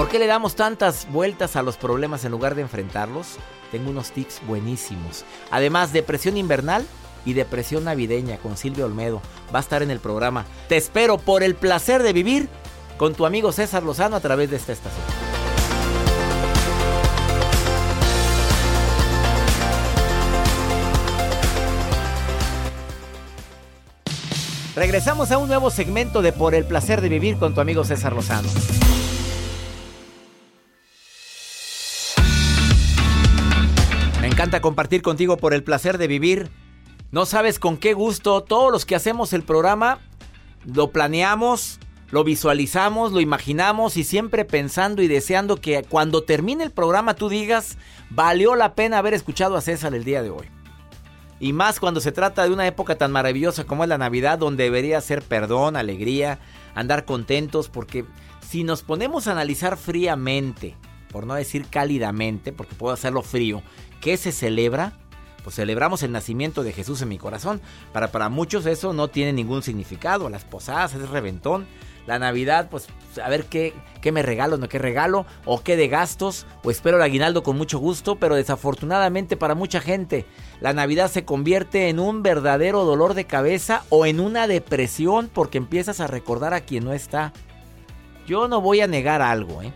¿Por qué le damos tantas vueltas a los problemas en lugar de enfrentarlos? Tengo unos tips buenísimos. Además, depresión invernal y depresión navideña con Silvio Olmedo. Va a estar en el programa. Te espero por el placer de vivir con tu amigo César Lozano a través de esta estación. Regresamos a un nuevo segmento de Por el placer de vivir con tu amigo César Lozano. Encanta compartir contigo por el placer de vivir. No sabes con qué gusto todos los que hacemos el programa lo planeamos, lo visualizamos, lo imaginamos y siempre pensando y deseando que cuando termine el programa tú digas, valió la pena haber escuchado a César el día de hoy. Y más cuando se trata de una época tan maravillosa como es la Navidad, donde debería ser perdón, alegría, andar contentos, porque si nos ponemos a analizar fríamente, por no decir cálidamente, porque puedo hacerlo frío, ¿qué se celebra? Pues celebramos el nacimiento de Jesús en mi corazón. Para, para muchos eso no tiene ningún significado. Las posadas es reventón. La Navidad, pues a ver qué, qué me regalo, no qué regalo, o qué de gastos, o espero el aguinaldo con mucho gusto, pero desafortunadamente para mucha gente, la Navidad se convierte en un verdadero dolor de cabeza o en una depresión porque empiezas a recordar a quien no está. Yo no voy a negar algo, ¿eh?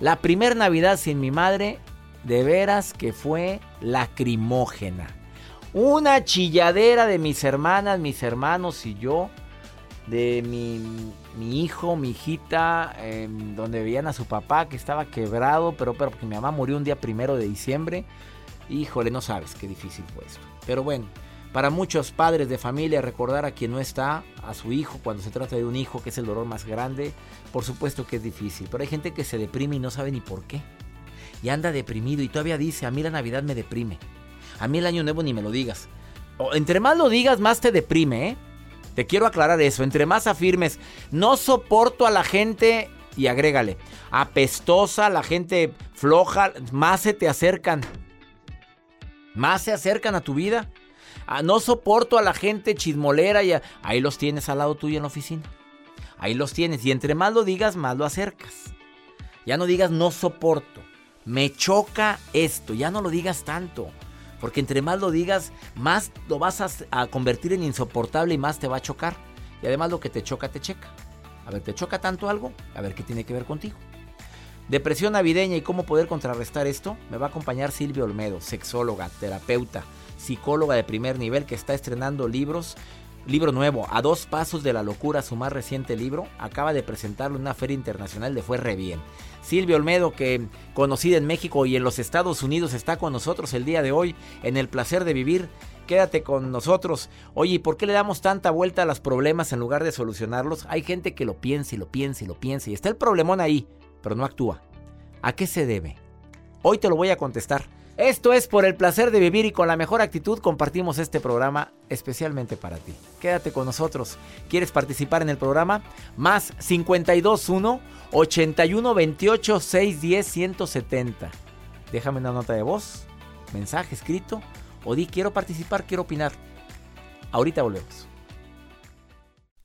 La primer Navidad sin mi madre, de veras que fue lacrimógena. Una chilladera de mis hermanas, mis hermanos y yo, de mi, hijo, mi hijita, eh, donde veían a su papá que estaba quebrado, pero, pero porque mi mamá murió un día primero de diciembre. Híjole, no sabes qué difícil fue esto. Pero bueno, para muchos padres de familia recordar a quien no está, a su hijo, cuando se trata de un hijo, que es el dolor más grande, por supuesto que es difícil. Pero hay gente que se deprime y no sabe ni por qué. Y anda deprimido y todavía dice, a mí la Navidad me deprime. A mí el Año Nuevo ni me lo digas. Entre más lo digas, más te deprime, ¿eh? Te quiero aclarar eso. Entre más afirmes, no soporto a la gente, y agrégale, apestosa, la gente floja, más se te acercan. Más se acercan a tu vida. Ah, no soporto a la gente chismolera y ahí los tienes al lado tuyo en la oficina. Ahí los tienes. Y entre más lo digas, más lo acercas. Ya no digas no soporto. Me choca esto. Ya no lo digas tanto. Porque entre más lo digas, más lo vas a, convertir en insoportable y más te va a chocar. Y además lo que te choca, te checa. A ver, ¿te choca tanto algo? A ver qué tiene que ver contigo. Depresión navideña y cómo poder contrarrestar esto, me va a acompañar Silvia Olmedo, sexóloga, terapeuta, psicóloga de primer nivel que está estrenando libros libro nuevo, A dos pasos de la locura, su más reciente libro, acaba de presentarlo en una feria internacional, le fue re bien. Silvio Olmedo, que conocida en México y en los Estados Unidos, está con nosotros el día de hoy en el placer de vivir. Quédate con nosotros. Oye, ¿y por qué le damos tanta vuelta a los problemas en lugar de solucionarlos? Hay gente que lo piensa y lo piensa y lo piensa y está el problemón ahí, pero no actúa. ¿A qué se debe? Hoy te lo voy a contestar. Esto es por el placer de vivir y con la mejor actitud compartimos este programa especialmente para ti. Quédate con nosotros. ¿Quieres participar en el programa? Más 521 81 28 610 170. Déjame una nota de voz, mensaje escrito o di quiero participar, quiero opinar. Ahorita volvemos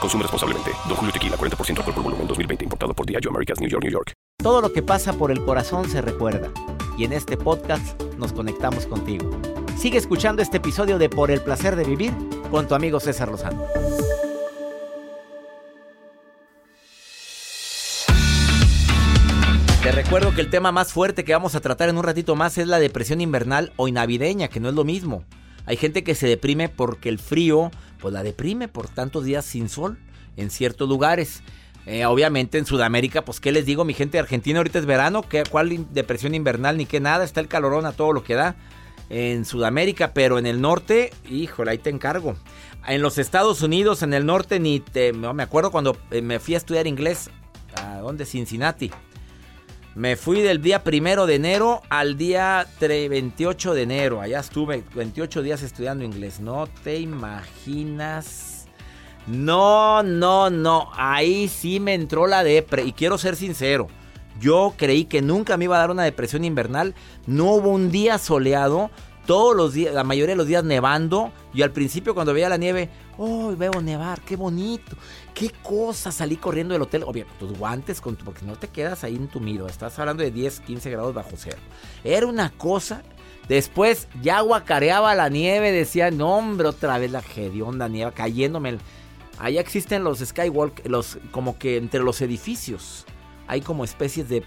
Consume responsablemente. Don Julio Tequila, 40% alcohol por volumen, 2020. Importado por Diageo Americas, New York, New York. Todo lo que pasa por el corazón se recuerda. Y en este podcast nos conectamos contigo. Sigue escuchando este episodio de Por el Placer de Vivir con tu amigo César Lozano. Te recuerdo que el tema más fuerte que vamos a tratar en un ratito más es la depresión invernal o navideña, que no es lo mismo. Hay gente que se deprime porque el frío, pues la deprime por tantos días sin sol en ciertos lugares. Eh, obviamente en Sudamérica, pues qué les digo, mi gente Argentina ahorita es verano, ¿qué, ¿cuál depresión invernal ni qué nada? Está el calorón a todo lo que da en Sudamérica, pero en el norte, híjole, ahí te encargo. En los Estados Unidos, en el norte, ni te, me acuerdo cuando eh, me fui a estudiar inglés, ¿a dónde? Cincinnati. Me fui del día primero de enero al día 28 de enero. Allá estuve 28 días estudiando inglés. No te imaginas. No, no, no. Ahí sí me entró la depre. Y quiero ser sincero. Yo creí que nunca me iba a dar una depresión invernal. No hubo un día soleado. Todos los días, la mayoría de los días nevando. Y al principio cuando veía la nieve, ¡oh, veo nevar! ¡Qué bonito! ¡Qué cosa! Salí corriendo del hotel. Obviamente, tus guantes, porque no te quedas ahí entumido. Estás hablando de 10, 15 grados bajo cero. Era una cosa. Después ya guacareaba la nieve. Decía, no, hombre, otra vez la hedionda nieve cayéndome. Allá existen los skywalk, los, como que entre los edificios hay como especies de,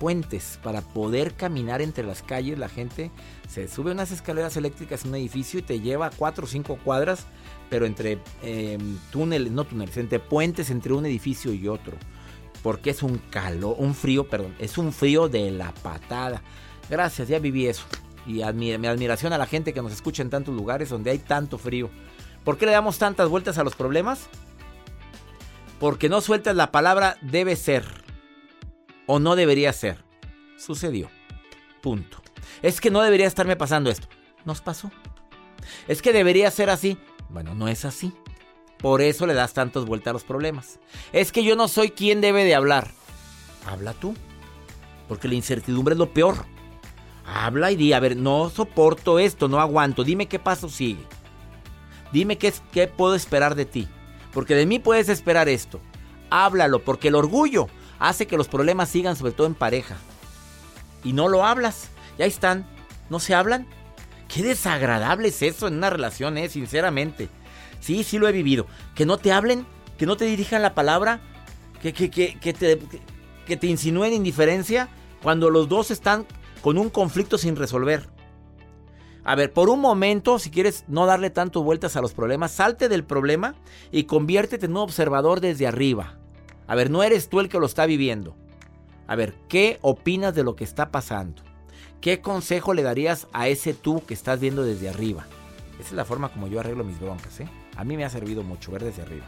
puentes para poder caminar entre las calles. La gente se sube unas escaleras eléctricas en un edificio y te lleva cuatro o cinco cuadras, pero entre em, túneles, no túneles, entre puentes entre un edificio y otro. Porque es un calor, un frío, perdón, es un frío de la patada. Gracias, ya viví eso. Y mi admiración a la gente que nos escucha en tantos lugares donde hay tanto frío. ¿Por qué le damos tantas vueltas a los problemas? Porque no sueltas la palabra debe ser o no debería ser. Sucedió. Punto. Es que no debería estarme pasando esto. Nos pasó. Es que debería ser así. Bueno, no es así. Por eso le das tantas vueltas a los problemas. Es que yo no soy quien debe de hablar. Habla tú. Porque la incertidumbre es lo peor. Habla y di, a ver, no soporto esto, no aguanto. Dime qué paso sigue. Dime qué, qué puedo esperar de ti. Porque de mí puedes esperar esto. Háblalo, porque el orgullo hace que los problemas sigan, sobre todo en pareja. Y no lo hablas. Y ahí están. ¿No se hablan? Qué desagradable es eso en una relación, eh, sinceramente. Sí, sí lo he vivido. Que no te hablen, que no te dirijan la palabra, que, que, que, que te, que te insinúen indiferencia cuando los dos están con un conflicto sin resolver. A ver, por un momento, si quieres no darle tanto vueltas a los problemas, salte del problema y conviértete en un observador desde arriba. A ver, no eres tú el que lo está viviendo. A ver, ¿qué opinas de lo que está pasando? ¿Qué consejo le darías a ese tú que estás viendo desde arriba? Esa es la forma como yo arreglo mis broncas, ¿eh? A mí me ha servido mucho ver desde arriba.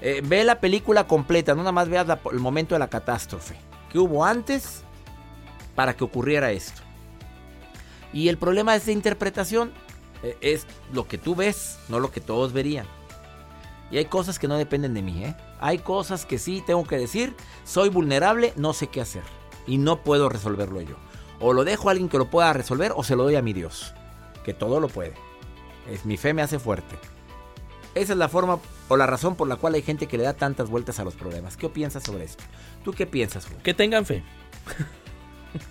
Eh, ve la película completa, no nada más veas el momento de la catástrofe. ¿Qué hubo antes para que ocurriera esto? Y el problema es de interpretación. eh, es lo que tú ves, no lo que todos verían. Y hay cosas que no dependen de mí, ¿eh? Hay cosas que sí tengo que decir. Soy vulnerable, no sé qué hacer. Y no puedo resolverlo yo. O lo dejo a alguien que lo pueda resolver o se lo doy a mi Dios. Que todo lo puede. Es, mi fe me hace fuerte. Esa es la forma o la razón por la cual hay gente que le da tantas vueltas a los problemas. ¿Qué piensas sobre esto? ¿Tú qué piensas? Que tengan fe.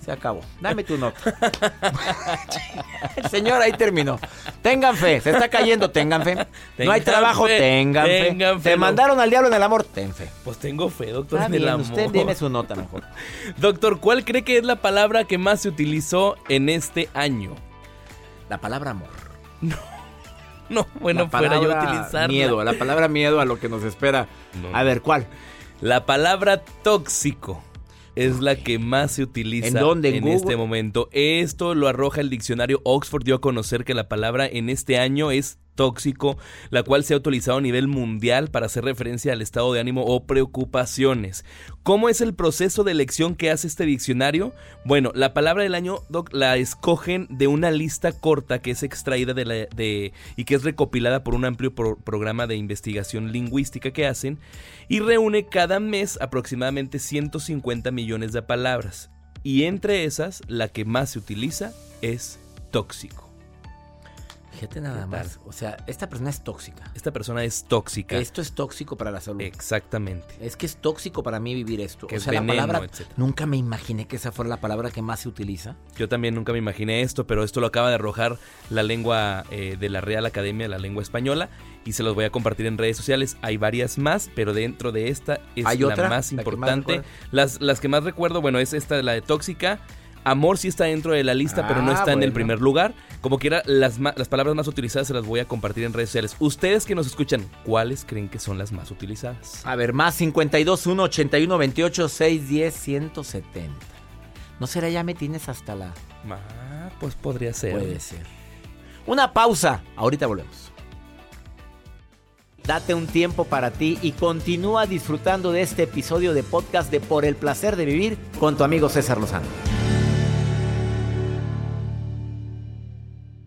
Se acabó. Dame tu nota. Señor, ahí terminó. Tengan fe. Se está cayendo. Tengan fe. no hay trabajo. fe. Tengan, Tengan fe. Te no. mandaron al diablo en el amor. Ten fe. Pues tengo fe, doctor, Está en el amor. usted dime su nota mejor. Doctor, ¿cuál cree que es la palabra que más se utilizó en este año? La palabra amor. No, bueno, la fuera yo palabra utilizar Miedo. La palabra miedo a lo que nos espera. No. A ver, ¿cuál? La palabra tóxico es la que más se utiliza ¿En dónde? ¿En Google? este momento. Esto lo arroja el diccionario Oxford. Dio a conocer que la palabra en este año es tóxico, la cual se ha utilizado a nivel mundial para hacer referencia al estado de ánimo o preocupaciones. ¿Cómo es el proceso de elección que hace este diccionario? Bueno, la palabra del año la escogen de una lista corta que es extraída de, la, y que es recopilada por un amplio pro- programa de investigación lingüística que hacen y reúne cada mes aproximadamente 150 millones de palabras. Y entre esas, la que más se utiliza es tóxico. Fíjate nada ¿Qué más. O sea, esta persona es tóxica. Esta persona es tóxica. Esto es tóxico para la salud. Exactamente. Es que es tóxico para mí vivir esto. Que o es sea, la palabra. etcétera. Nunca me imaginé que esa fuera la palabra que más se utiliza. Yo también nunca me imaginé esto, pero esto lo acaba de arrojar la lengua eh, de la Real Academia, la lengua española, y se los voy a compartir en redes sociales. Hay varias más, pero dentro de esta es ¿Hay la otra? más ¿La que más importante. las, las que más recuerdo, bueno, es esta, la de tóxica. Amor sí está dentro de la lista, pero no Ah, está en el primer lugar. Como quiera, las, las palabras más utilizadas se las voy a compartir en redes sociales. Ustedes que nos escuchan, ¿cuáles creen que son las más utilizadas? A ver, más 52 1 81 28 610 170. ¿No será ya me tienes hasta la.? Ah, pues podría ser. Puede ser. Una pausa. Ahorita volvemos. Date un tiempo para ti y continúa disfrutando de este episodio de podcast de Por el placer de vivir con tu amigo César Lozano.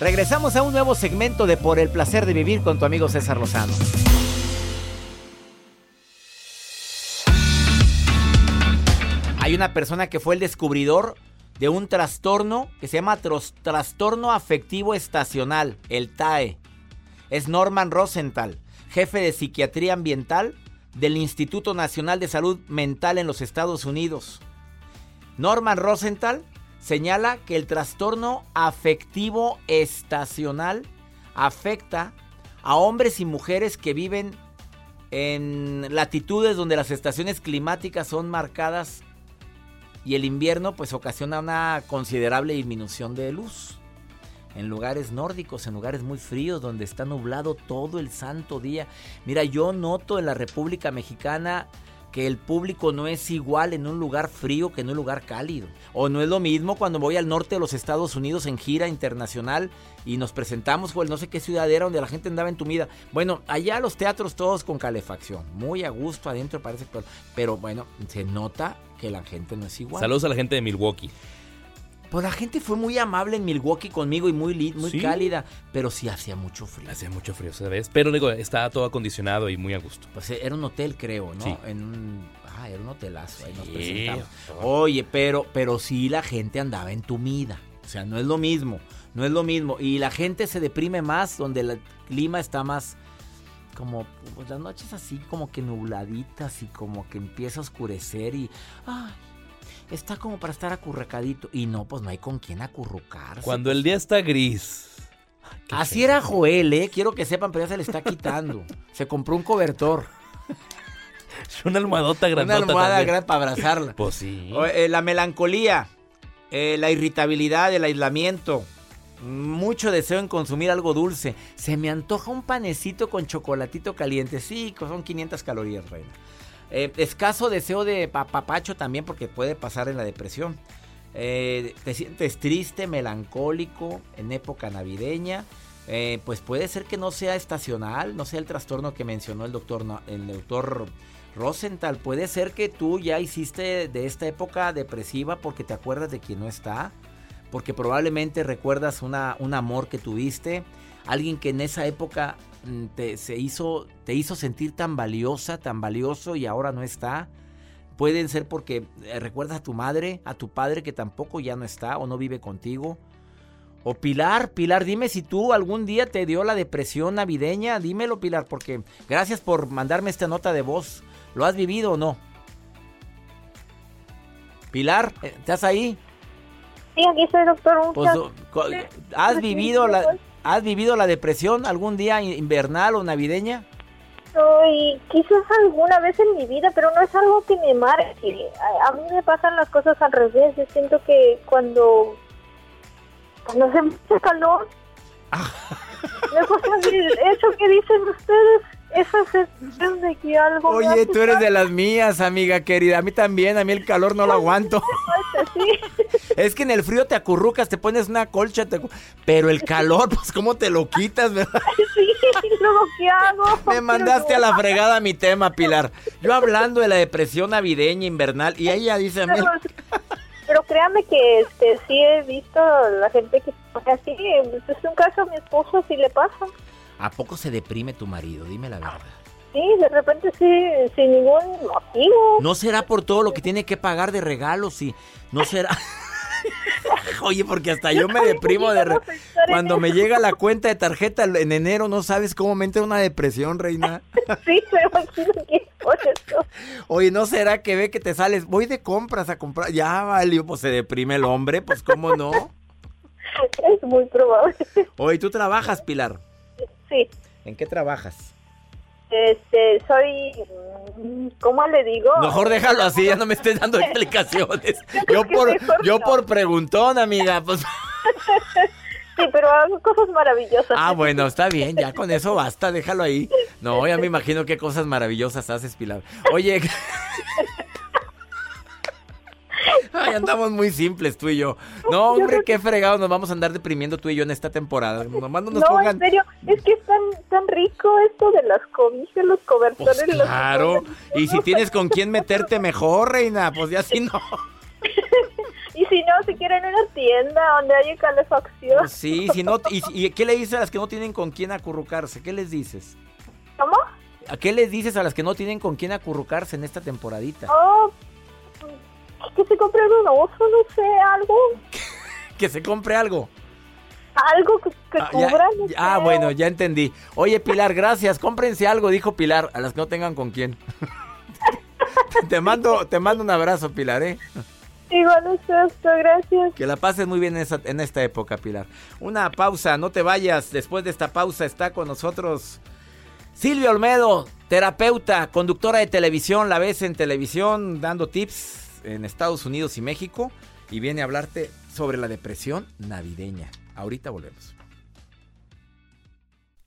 Regresamos a un nuevo segmento de Por el placer de vivir con tu amigo César Lozano. Hay una persona que fue el descubridor de un trastorno que se llama trastorno afectivo estacional, el TAE. Es Norman Rosenthal, jefe de psiquiatría ambiental del Instituto Nacional de Salud Mental en los Estados Unidos. Norman Rosenthal señala que el trastorno afectivo estacional afecta a hombres y mujeres que viven en latitudes donde las estaciones climáticas son marcadas y el invierno pues ocasiona una considerable disminución de luz. En lugares nórdicos, en lugares muy fríos, donde está nublado todo el santo día. Mira, yo noto en la República Mexicana que el público no es igual en un lugar frío que en un lugar cálido. O no es lo mismo cuando voy al norte de los Estados Unidos en gira internacional y nos presentamos con no sé qué ciudad era donde la gente andaba entumida. Bueno, allá los teatros todos con calefacción, muy a gusto adentro parece, pero, pero bueno, se nota que la gente no es igual. Saludos a la gente de Milwaukee. Pues la gente fue muy amable en Milwaukee conmigo y muy, li- muy Sí. cálida, pero sí hacía mucho frío. Hacía mucho frío, ¿sabes? Pero digo, estaba todo acondicionado y muy a gusto. Pues era un hotel, creo, ¿no? Sí. En un, ah, era un hotelazo, ahí nos presentamos. Oye, pero, pero sí la gente andaba entumida. O sea, no es lo mismo, no es lo mismo. Y la gente se deprime más donde el clima está más como pues, las noches así como que nubladitas y como que empieza a oscurecer y ay, está como para estar acurrucadito y no, pues no hay con quién acurrucarse. Cuando el día está gris Así era Joel, ¿eh? Quiero que sepan, pero ya se le está quitando. se compró un cobertor. Una almohadota grandota Una almohada también. grande para abrazarla. Pues sí. O, eh, la melancolía, eh, la irritabilidad, el aislamiento. Mucho deseo en consumir algo dulce. Se me antoja un panecito con chocolatito caliente. Sí, son 500 calorías, reina. Eh, escaso deseo de papapacho también porque puede pasar en la depresión. Eh, te sientes triste, melancólico en época navideña. Eh, pues puede ser que no sea estacional, no sea el trastorno que mencionó el doctor, el doctor Rosenthal. Puede ser que tú ya hiciste de esta época depresiva porque te acuerdas de quien no está, porque probablemente recuerdas una, un amor que tuviste, alguien que en esa época te, se hizo, te hizo sentir tan valiosa, tan valioso y ahora no está. Pueden ser porque eh, recuerdas a tu madre, a tu padre que tampoco ya no está o no vive contigo. O Pilar, Pilar, dime si tú algún día te dio la depresión navideña. Dímelo, Pilar, porque gracias por mandarme esta nota de voz. ¿Lo has vivido o no? Pilar, eh, ¿estás ahí? Sí, aquí estoy, doctor. Pues, ¿has, vivido la, ¿Has vivido la depresión algún día invernal o navideña? Y quizás alguna vez en mi vida, pero no es algo que me marque. A, a mí me pasan las cosas al revés. Yo siento que cuando, cuando hace mucho calor, me pasa eso que dicen ustedes, esa sensación de que algo... Oye, tú eres de las mías, amiga querida. A mí también, a mí el calor no lo aguanto. Es que en el frío te acurrucas, te pones una colcha, te pero el calor, pues cómo te lo quitas, ¿verdad? Sí, luego, ¿qué hago? Me mandaste a la fregada mi tema, Pilar. Yo hablando de la depresión navideña, invernal, y ella dice a mí... Pero, créame que este sí he visto la gente que o sea, sí, es un caso a mi esposo sí le pasa. ¿A poco se deprime tu marido? Dime la verdad. Sí, de repente sí, sin ningún motivo. ¿No será por todo lo que tiene que pagar de regalos y no será... Oye, porque hasta yo me deprimo de... re- Cuando me llega la cuenta de tarjeta en enero, no sabes cómo me entra una depresión, reina. Sí, me imagino que es por eso. Oye, ¿no será que ve que te sales? Voy de compras a comprar. Ya valió, pues se deprime el hombre, pues cómo no. Es muy probable. Oye, ¿tú trabajas, Pilar? Sí, ¿En qué trabajas? este, soy, ¿cómo le digo? Mejor déjalo así, ya no me estés dando explicaciones. Yo por, yo no. por preguntón, amiga, pues... Sí, pero hago cosas maravillosas. Ah, bueno, está bien, ya con eso basta, déjalo ahí. No, ya me imagino qué cosas maravillosas haces, Pilar. Oye... Ay, andamos muy simples tú y yo. No, hombre, qué fregado nos vamos a andar deprimiendo tú y yo en esta temporada. Nomás no nos no, pongan... en serio, es que es tan, tan rico esto de las cobijas, los cobertores. Pues los- claro. Y si tienes con quién meterte mejor, reina, pues ya si no. Y si no, si quieren una tienda donde haya calefacción. Sí, si no. ¿Y, y qué le dices a las que no tienen con quién acurrucarse? ¿Qué les dices? ¿Cómo? ¿A qué les dices a las que no tienen con quién acurrucarse en esta temporadita? Oh, que se compre un oso, no sé, algo. Que se compre algo. Algo que, que Ah, ya- no ah, bueno, ya entendí. Oye, Pilar, gracias. Cómprense algo, dijo Pilar, a las que no tengan con quién. te mando, te mando un abrazo, Pilar, ¿eh? Igual usted, gracias. Que la pases muy bien en, esa- en esta época, Pilar. Una pausa, no te vayas. Después de esta pausa está con nosotros Silvia Olmedo, terapeuta, conductora de televisión. La ves en televisión dando tips en Estados Unidos y México. Y viene a hablarte sobre la depresión navideña. Ahorita volvemos.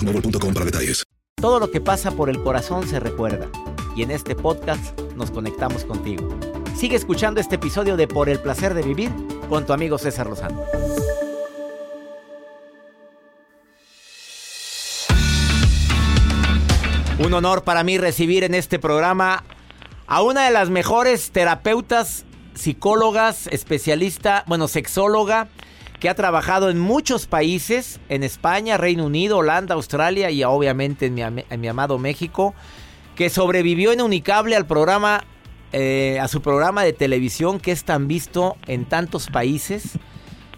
boostmobile.com para detalles. Todo lo que pasa por el corazón se recuerda. Y en este podcast nos conectamos contigo. Sigue escuchando este episodio de Por el placer de vivir con tu amigo César Lozano. Un honor para mí recibir en este programa a una de las mejores terapeutas, psicólogas, especialista, bueno, sexóloga, que ha trabajado en muchos países, en España, Reino Unido, Holanda, Australia y obviamente en mi, amado México, que sobrevivió en Unicable al programa, eh, a su programa de televisión que es tan visto en tantos países.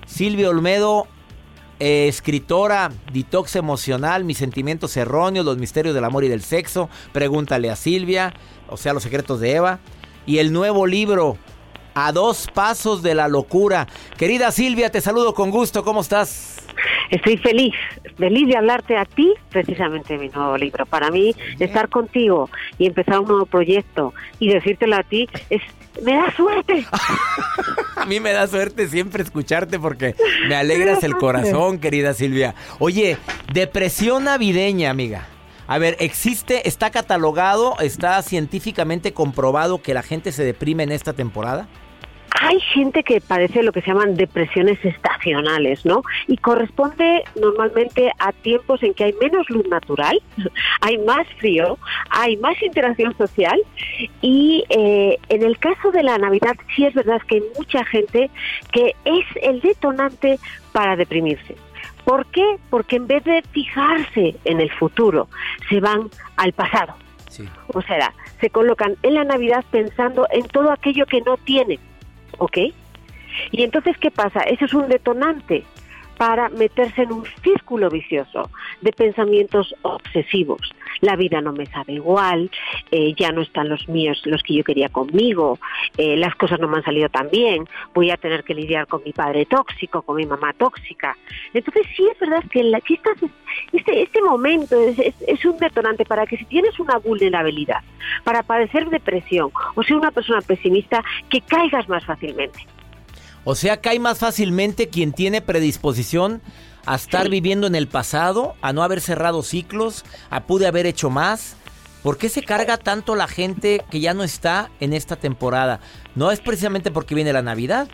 Silvia Olmedo, eh, escritora, detox emocional, mis sentimientos erróneos, los misterios del amor y del sexo, pregúntale a Silvia, o sea, los secretos de Eva, y el nuevo libro, a dos pasos de la locura. Querida Silvia, te saludo con gusto, ¿cómo estás? Estoy feliz, feliz de hablarte a ti, precisamente de mi nuevo libro. Para mí, estar contigo y empezar un nuevo proyecto y decírtelo a ti es me da suerte. a mí me da suerte siempre escucharte porque me alegras el corazón, querida Silvia. Oye, depresión navideña, amiga. A ver, ¿existe, está catalogado, está científicamente comprobado que la gente se deprime en esta temporada? Hay gente que padece lo que se llaman depresiones estacionales, ¿no? Y corresponde normalmente a tiempos en que hay menos luz natural, hay más frío, hay más interacción social y eh, en el caso de la Navidad sí es verdad que hay mucha gente que es el detonante para deprimirse. ¿Por qué? Porque en vez de fijarse en el futuro, se van al pasado. O sea, se colocan en la Navidad pensando en todo aquello que no tienen ¿ok? Y entonces, ¿qué pasa? Eso es un detonante para meterse en un círculo vicioso de pensamientos obsesivos. La vida no me sabe igual, eh, ya no están los míos, los que yo quería conmigo, eh, las cosas no me han salido tan bien, voy a tener que lidiar con mi padre tóxico, con mi mamá tóxica. Entonces sí es verdad que, la, este, este momento es, es, un detonante para que si tienes una vulnerabilidad, para padecer depresión o ser una persona pesimista, que caigas más fácilmente. O sea, cae más fácilmente quien tiene predisposición a estar viviendo en el pasado, a no haber cerrado ciclos, a pude haber hecho más. ¿Por qué se carga tanto la gente que ya no está en esta temporada? ¿No es precisamente porque viene la Navidad?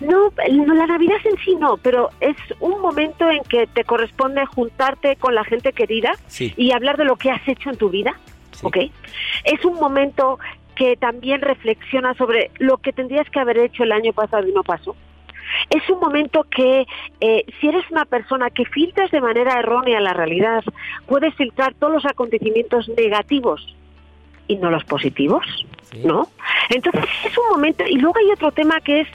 No, la Navidad en sí no, pero es un momento en que te corresponde juntarte con la gente querida y hablar de lo que has hecho en tu vida. ¿ok? Es un momento que también reflexiona sobre lo que tendrías que haber hecho el año pasado y no pasó. Es un momento que eh, si eres una persona que filtras de manera errónea la realidad, puedes filtrar todos los acontecimientos negativos y no los positivos, ¿no? Entonces es un momento y luego hay otro tema que es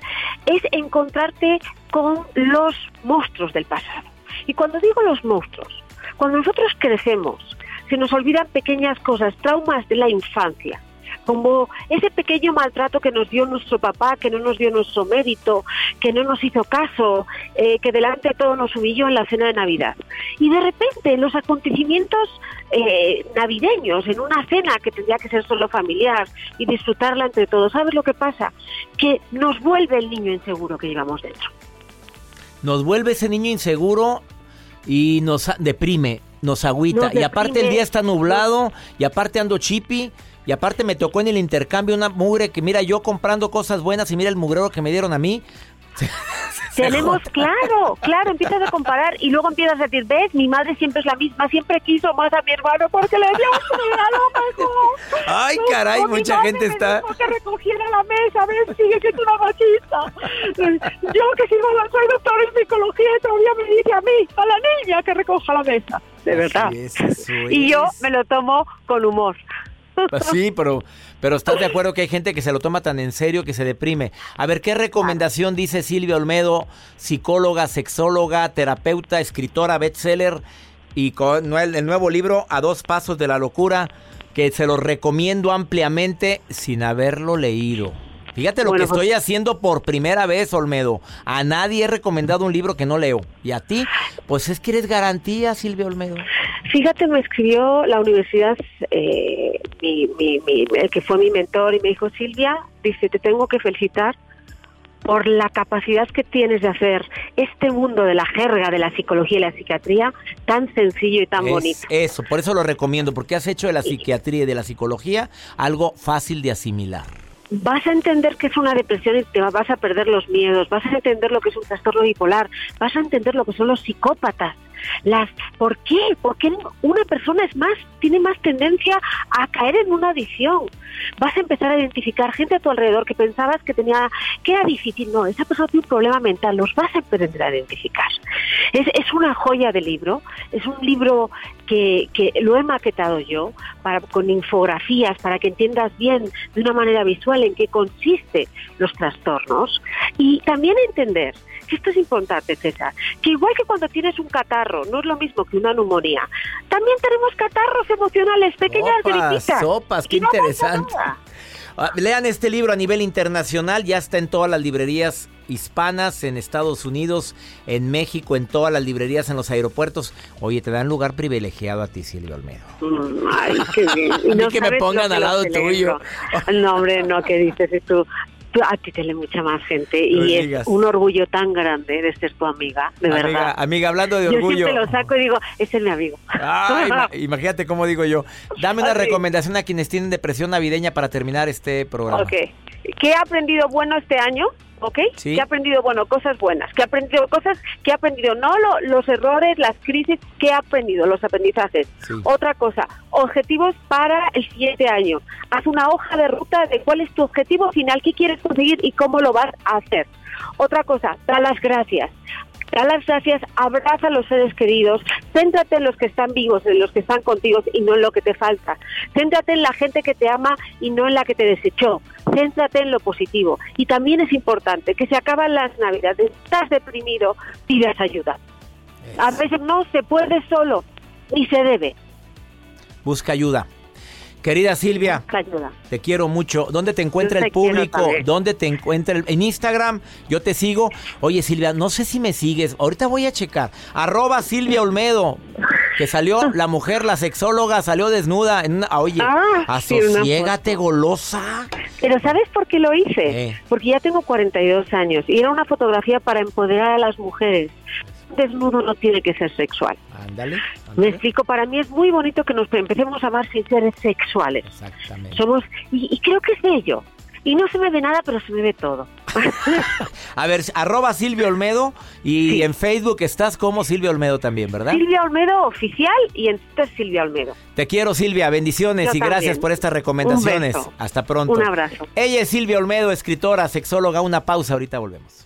es encontrarte con los monstruos del pasado. Y cuando digo los monstruos, cuando nosotros crecemos, se nos olvidan pequeñas cosas, traumas de la infancia, como ese pequeño maltrato que nos dio nuestro papá, que no nos dio nuestro mérito, que no nos hizo caso, eh, que delante de todo nos humilló en la cena de Navidad. Y de repente los acontecimientos eh, navideños, en una cena que tendría que ser solo familiar y disfrutarla entre todos, ¿sabes lo que pasa? Que nos vuelve el niño inseguro que llevamos dentro. Nos vuelve ese niño inseguro y nos deprime, nos agüita. y aparte el día está nublado y aparte ando chippy y aparte me tocó en el intercambio una mugre que mira yo comprando cosas buenas y mira el mugrero que me dieron a mí. Tenemos, claro, claro, empiezas a comparar y luego empiezas a decir, ves, mi madre siempre es la misma, siempre quiso más a mi hermano porque le dio un regalo mejor. Ay, caray, mucha gente está... Que recogiera la mesa, ves, sigue siendo una machista. Yo que soy, soy doctor en psicología todavía me dice a mí, a la niña que recoja la mesa, de verdad. y yo me lo tomo con humor. Pues sí, pero, pero estás de acuerdo que hay gente que se lo toma tan en serio que se deprime. A ver, ¿qué recomendación dice Silvia Olmedo, psicóloga, sexóloga, terapeuta, escritora, bestseller? y con el nuevo libro A dos pasos de la locura, que se lo recomiendo ampliamente sin haberlo leído. Fíjate lo que pues estoy haciendo por primera vez, Olmedo. A nadie he recomendado un libro que no leo. Y a ti, pues es que eres garantía, Silvia Olmedo. Fíjate, me escribió la universidad, eh, el que fue mi mentor, y me dijo, Silvia, dice, te tengo que felicitar por la capacidad que tienes de hacer este mundo de la jerga de la psicología y la psiquiatría tan sencillo y tan bonito. Eso, por eso lo recomiendo, porque has hecho de la psiquiatría y de la psicología algo fácil de asimilar. Vas a entender que es una depresión y te vas a perder los miedos, vas a entender lo que es un trastorno bipolar, vas a entender lo que son los psicópatas, las ¿por qué? Porque una persona es más tiene más tendencia a caer en una adicción. Vas a empezar a identificar gente a tu alrededor que pensabas que tenía que era difícil, no, esa persona tiene un problema mental, los vas a aprender a identificar. Es, es una joya de libro, es un libro que, que lo he maquetado yo para con infografías para que entiendas bien de una manera visual en qué consiste los trastornos y también entender esto es importante, César, que igual que cuando tienes un catarro, no es lo mismo que una neumonía, también tenemos catarros emocionales, pequeñas gripitas. Sopas, qué interesante. Ah, lean este libro a nivel internacional, ya está en todas las librerías hispanas, en Estados Unidos, en México, en todas las librerías, en los aeropuertos. Oye, te dan lugar privilegiado a ti, Silvio Olmedo. Mm, ay, qué bien. Y que me pongan al lado tuyo. No, hombre, no, ¿qué dices tú? A ti te lee mucha más gente y es un orgullo tan grande de ser tu amiga, de verdad. Amiga, hablando de orgullo. Yo siempre lo saco y digo, ese es mi amigo. imagínate cómo digo yo. Dame una recomendación a quienes tienen depresión navideña para terminar este programa. Ok. ¿Qué he aprendido bueno este año? ¿Ok? Que ha aprendido, bueno, cosas buenas, que ha aprendido cosas, que ha aprendido, no los errores, las crisis, que ha aprendido, los aprendizajes. Otra cosa, objetivos para el siguiente año. Haz una hoja de ruta de cuál es tu objetivo final, qué quieres conseguir y cómo lo vas a hacer. Otra cosa, da las gracias. Da las gracias, abraza a los seres queridos, céntrate en los que están vivos, en los que están contigo y no en lo que te falta. Céntrate en la gente que te ama y no en la que te desechó. Céntrate en lo positivo. Y también es importante que se acaban las navidades, estás deprimido, pidas ayuda. A veces no se puede solo, ni se debe. Busca ayuda. Querida Silvia, te quiero mucho. ¿Dónde te encuentra el público? ¿Dónde te encuentra en Instagram? Yo te sigo. Oye, Silvia, no sé si me sigues. Ahorita voy a checar. Arroba Silvia Olmedo. Que salió la mujer, la sexóloga, salió desnuda. En una, oye, ah, asociégate golosa. Pero ¿sabes por qué lo hice? Porque ya tengo 42 años y era una fotografía para empoderar a las mujeres desnudo no tiene que ser sexual. Ándale, Me explico, para mí es muy bonito que nos empecemos a amar sin ser sexuales. Exactamente. Somos, y, creo que es bello. Y no se me ve nada, pero se me ve todo. a ver, arroba Silvia Olmedo y en Facebook estás como Silvia Olmedo también, ¿verdad? Silvia Olmedo oficial y en Twitter Silvia Olmedo. Te quiero Silvia, bendiciones y gracias por estas recomendaciones. Hasta pronto. Un abrazo. Ella es Silvia Olmedo, escritora, sexóloga. Una pausa, ahorita volvemos.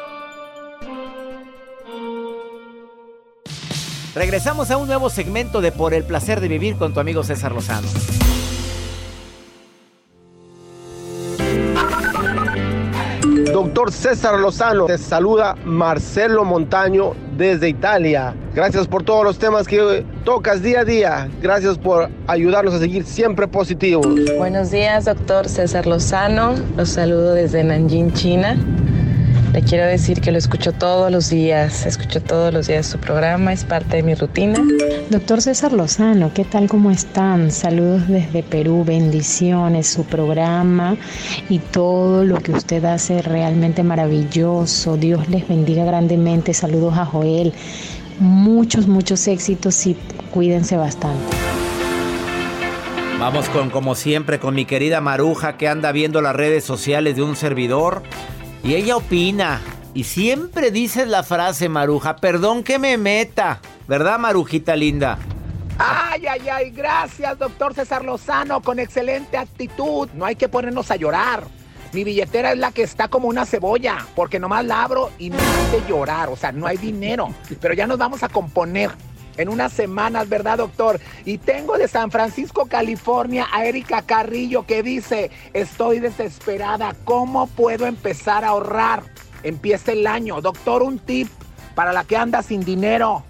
Regresamos a un nuevo segmento de Por el placer de vivir con tu amigo César Lozano. Doctor César Lozano, te saluda Marcelo Montaño desde Italia. Gracias por todos los temas que tocas día a día. Gracias por ayudarnos a seguir siempre positivos. Buenos días, doctor César Lozano. Los saludo desde Nanjing, China. Le quiero decir que lo escucho todos los días, escucho todos los días su programa, es parte de mi rutina. Doctor César Lozano, ¿qué tal? ¿Cómo están? Saludos desde Perú, bendiciones, su programa y todo lo que usted hace realmente maravilloso. Dios les bendiga grandemente. Saludos a Joel. Muchos, muchos éxitos y cuídense bastante. Vamos con, como siempre, con mi querida Maruja que anda viendo las redes sociales de un servidor. Y ella opina. Y siempre dices la frase, Maruja, perdón que me meta. ¿Verdad, Marujita linda? Ay, ay, ay, gracias, doctor César Lozano, con excelente actitud. No hay que ponernos a llorar. Mi billetera es la que está como una cebolla, porque nomás la abro y me hace llorar. O sea, no hay dinero. Pero ya nos vamos a componer en unas semanas, ¿verdad, doctor? Y tengo de San Francisco, California, a Erika Carrillo que dice, estoy desesperada, ¿cómo puedo empezar a ahorrar? Empieza el año. Doctor, un tip para la que anda sin dinero.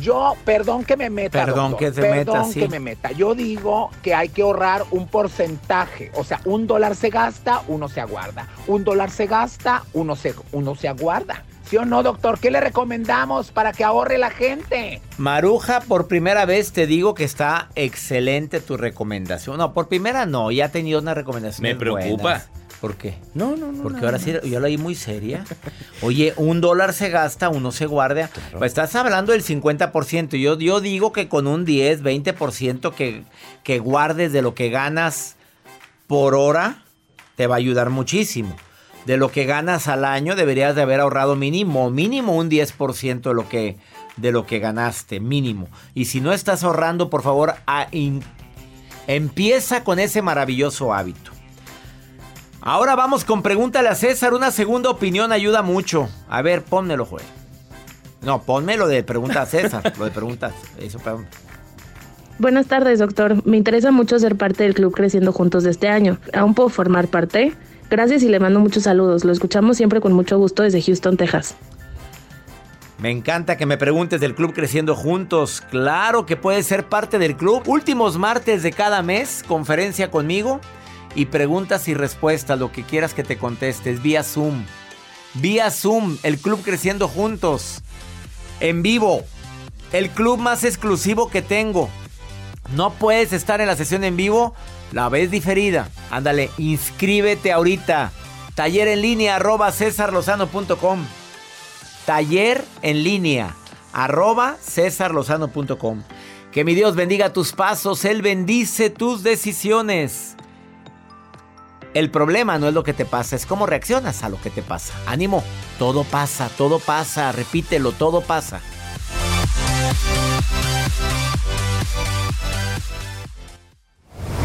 Yo, perdón que me meta. Perdón que se perdón meta, que me meta. Yo digo que hay que ahorrar un porcentaje. O sea, un dólar se gasta, uno se aguarda. Un dólar se gasta, uno se, uno se aguarda. ¿Sí o no, doctor? ¿Qué le recomendamos para que ahorre la gente? Maruja, por primera vez te digo que está excelente tu recomendación. No, por primera no, ya he tenido una recomendación. Me preocupa. ¿Por qué? No, no, no. Porque ahora sí, yo lo oí muy seria. Oye, un dólar se gasta, uno se guarda. Pues estás hablando del 50%. Yo, yo digo que con un 10, 20% que, que guardes de lo que ganas por hora, te va a ayudar muchísimo. De lo que ganas al año, deberías de haber ahorrado mínimo, mínimo un 10% de lo que, de lo que ganaste, mínimo. Y si no estás ahorrando, por favor, a empieza con ese maravilloso hábito. Ahora vamos con pregúntale a César. Una segunda opinión ayuda mucho. A ver, pónmelo, Joel. No, ponme lo de pregunta a César. lo de preguntas. Eso, perdón. Buenas tardes, doctor. Me interesa mucho ser parte del club Creciendo Juntos de este año. ¿Aún puedo formar parte? Gracias y le mando muchos saludos. Lo escuchamos siempre con mucho gusto desde Houston, Texas. Me encanta que me preguntes del club Creciendo Juntos. Claro que puedes ser parte del club. Últimos martes de cada mes, conferencia conmigo y preguntas y respuestas, lo que quieras que te contestes, vía Zoom. Vía Zoom, el club Creciendo Juntos. En vivo, el club más exclusivo que tengo. No puedes estar en la sesión en vivo, la ves diferida. Ándale, inscríbete ahorita. Taller en línea arroba cesarlozano.com. Taller en línea arroba cesarlozano.com. Que mi Dios bendiga tus pasos, Él bendice tus decisiones. El problema no es lo que te pasa, es cómo reaccionas a lo que te pasa. Ánimo, todo pasa, todo pasa, repítelo, todo pasa.